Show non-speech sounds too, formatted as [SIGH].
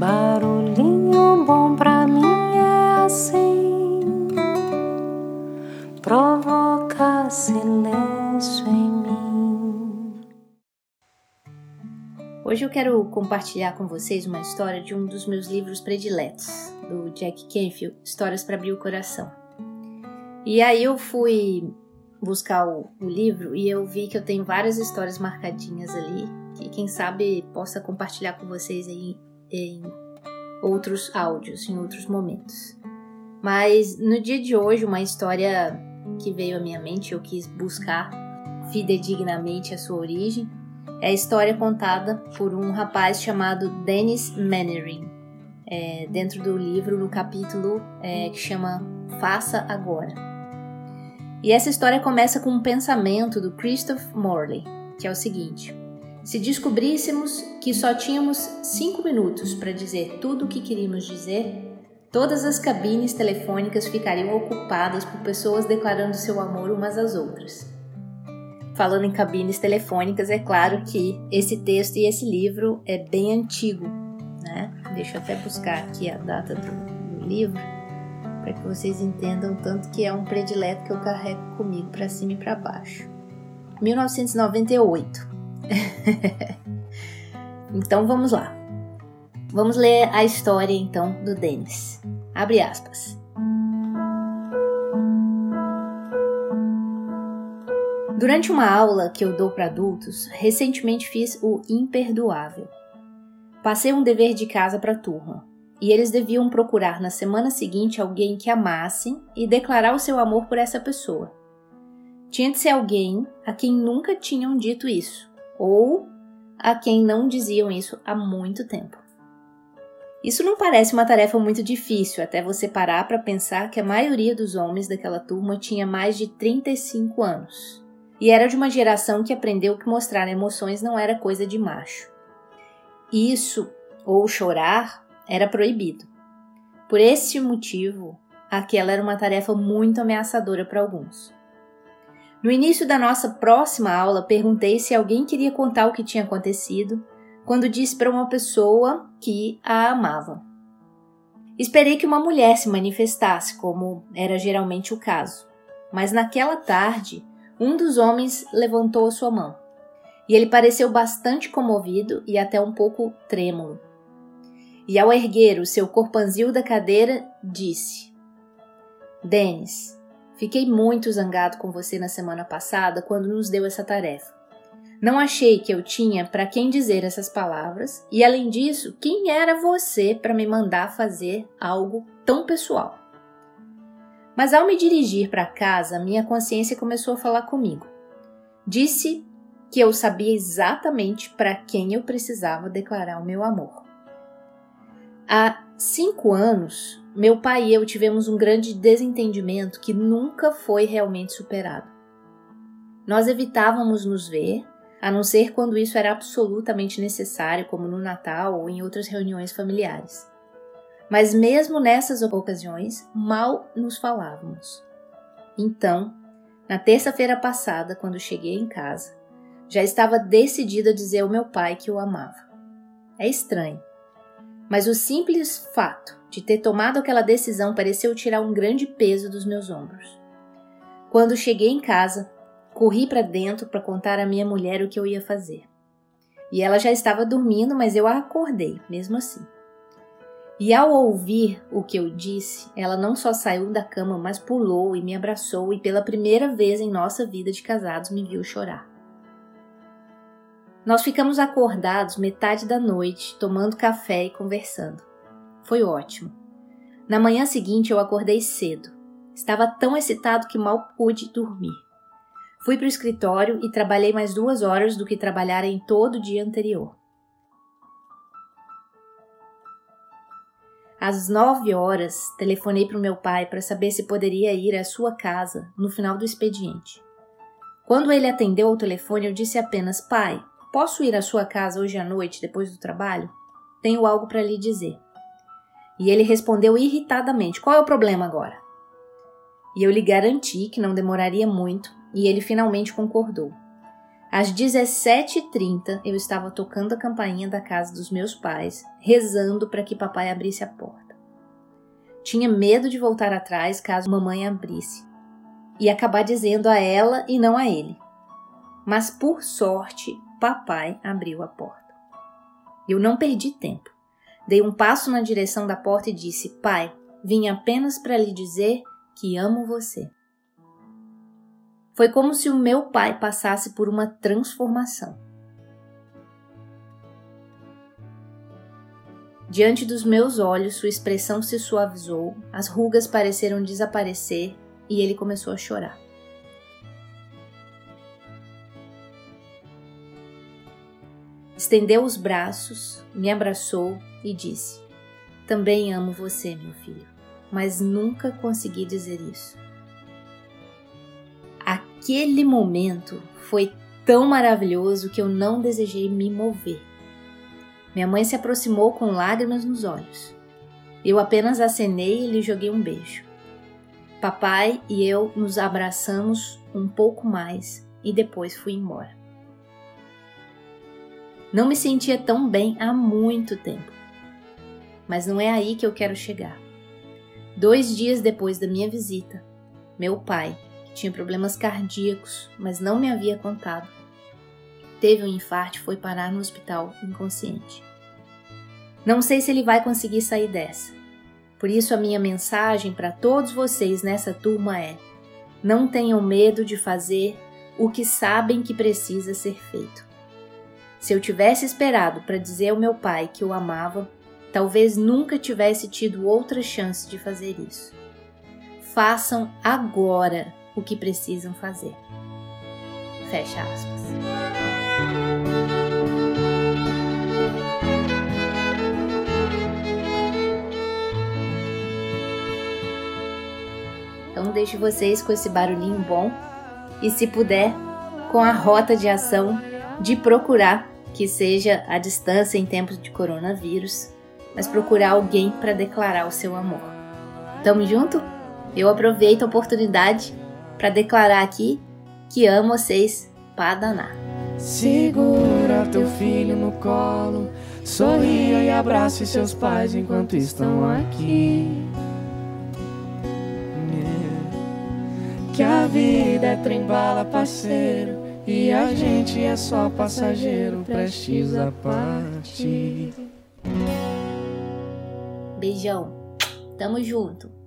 Barulhinho bom pra mim é assim, provoca silêncio em mim. Hoje eu quero compartilhar com vocês uma história de um dos meus livros prediletos, do Jack Canfield, Histórias para abrir o coração. E aí eu fui buscar o, o, livro e eu vi que eu tenho várias histórias marcadinhas ali que quem sabe possa compartilhar com vocês aí em outros áudios, em outros momentos. Mas no dia de hoje, uma história que veio à minha mente, eu quis buscar fidedignamente a sua origem, é a história contada por um rapaz chamado Dennis Mannering, é, dentro do livro, no capítulo é, que chama Faça Agora. E essa história começa com um pensamento do Christopher Morley, que é o seguinte: se descobríssemos que só tínhamos cinco minutos para dizer tudo o que queríamos dizer, todas as cabines telefônicas ficariam ocupadas por pessoas declarando seu amor umas às outras. Falando em cabines telefônicas, é claro que esse texto e esse livro é bem antigo, né? Deixa eu até buscar aqui a data do, livro para que vocês entendam tanto que é um predileto que eu carrego comigo para cima e para baixo. 1998. [LAUGHS] então vamos lá. Vamos ler a história então do Denis. Abre aspas. Durante uma aula que eu dou para adultos, recentemente fiz o imperdoável. Passei um dever de casa para a turma, e eles deviam procurar na semana seguinte alguém que amassem e declarar o seu amor por essa pessoa. Tinha de ser alguém a quem nunca tinham dito isso, ou a quem não diziam isso há muito tempo. Isso não parece uma tarefa muito difícil até você parar para pensar que a maioria dos homens daquela turma tinha mais de 35 anos e era de uma geração que aprendeu que mostrar emoções não era coisa de macho. Isso, ou chorar, era proibido. Por esse motivo, aquela era uma tarefa muito ameaçadora para alguns. No início da nossa próxima aula, perguntei se alguém queria contar o que tinha acontecido quando disse para uma pessoa que a amava. Esperei que uma mulher se manifestasse, como era geralmente o caso, mas naquela tarde, um dos homens levantou a sua mão. E ele pareceu bastante comovido e até um pouco trêmulo. E ao erguer o seu corpanzil da cadeira, disse: Denis, fiquei muito zangado com você na semana passada quando nos deu essa tarefa. Não achei que eu tinha para quem dizer essas palavras, e além disso, quem era você para me mandar fazer algo tão pessoal? Mas ao me dirigir para casa, minha consciência começou a falar comigo. Disse que eu sabia exatamente para quem eu precisava declarar o meu amor. Há cinco anos, meu pai e eu tivemos um grande desentendimento que nunca foi realmente superado. Nós evitávamos nos ver, a não ser quando isso era absolutamente necessário, como no Natal ou em outras reuniões familiares. Mas mesmo nessas ocasiões, mal nos falávamos. Então, na terça-feira passada, quando cheguei em casa, já estava decidida a dizer ao meu pai que o amava. É estranho, mas o simples fato de ter tomado aquela decisão pareceu tirar um grande peso dos meus ombros. Quando cheguei em casa, corri para dentro para contar à minha mulher o que eu ia fazer. E ela já estava dormindo, mas eu a acordei, mesmo assim. E ao ouvir o que eu disse, ela não só saiu da cama, mas pulou e me abraçou e pela primeira vez em nossa vida de casados me viu chorar. Nós ficamos acordados metade da noite, tomando café e conversando. Foi ótimo. Na manhã seguinte eu acordei cedo. Estava tão excitado que mal pude dormir. Fui para o escritório e trabalhei mais duas horas do que trabalhara em todo o dia anterior. Às nove horas, telefonei para o meu pai para saber se poderia ir à sua casa no final do expediente. Quando ele atendeu ao telefone, eu disse apenas: Pai, Posso ir à sua casa hoje à noite, depois do trabalho? Tenho algo para lhe dizer. E ele respondeu irritadamente: Qual é o problema agora? E eu lhe garanti que não demoraria muito, e ele finalmente concordou. Às 17h30, eu estava tocando a campainha da casa dos meus pais, rezando para que papai abrisse a porta. Tinha medo de voltar atrás caso mamãe abrisse e acabar dizendo a ela e não a ele. Mas por sorte, papai abriu a porta. Eu não perdi tempo. Dei um passo na direção da porta e disse: Pai, vim apenas para lhe dizer que amo você. Foi como se o meu pai passasse por uma transformação. Diante dos meus olhos, sua expressão se suavizou, as rugas pareceram desaparecer e ele começou a chorar. Estendeu os braços, me abraçou e disse: Também amo você, meu filho, mas nunca consegui dizer isso aquele momento foi tão maravilhoso que eu não desejei me mover. Minha mãe se aproximou com lágrimas nos olhos. Eu apenas acenei e lhe joguei um beijo. Papai e eu nos abraçamos um pouco mais e depois fui embora. Não me sentia tão bem há muito tempo. Mas não é aí que eu quero chegar. Dois dias depois da minha visita, meu pai tinha problemas cardíacos, mas não me havia contado. Teve um infarto e foi parar no hospital inconsciente. Não sei se ele vai conseguir sair dessa. Por isso, a minha mensagem para todos vocês nessa turma é: não tenham medo de fazer o que sabem que precisa ser feito. Se eu tivesse esperado para dizer ao meu pai que o amava, talvez nunca tivesse tido outra chance de fazer isso. Façam agora o que precisam fazer. Fecha aspas. Então deixe vocês com esse barulhinho bom e se puder com a rota de ação de procurar que seja a distância em tempos de coronavírus, mas procurar alguém para declarar o seu amor. Tamo junto? Eu aproveito a oportunidade para declarar aqui que amo vocês para danar. Segura teu filho no colo, sorria e abrace seus pais enquanto estão aqui. É. Que a vida é trem-bala, parceiro, e a gente é só passageiro, prestes a partir. Beijão, tamo junto.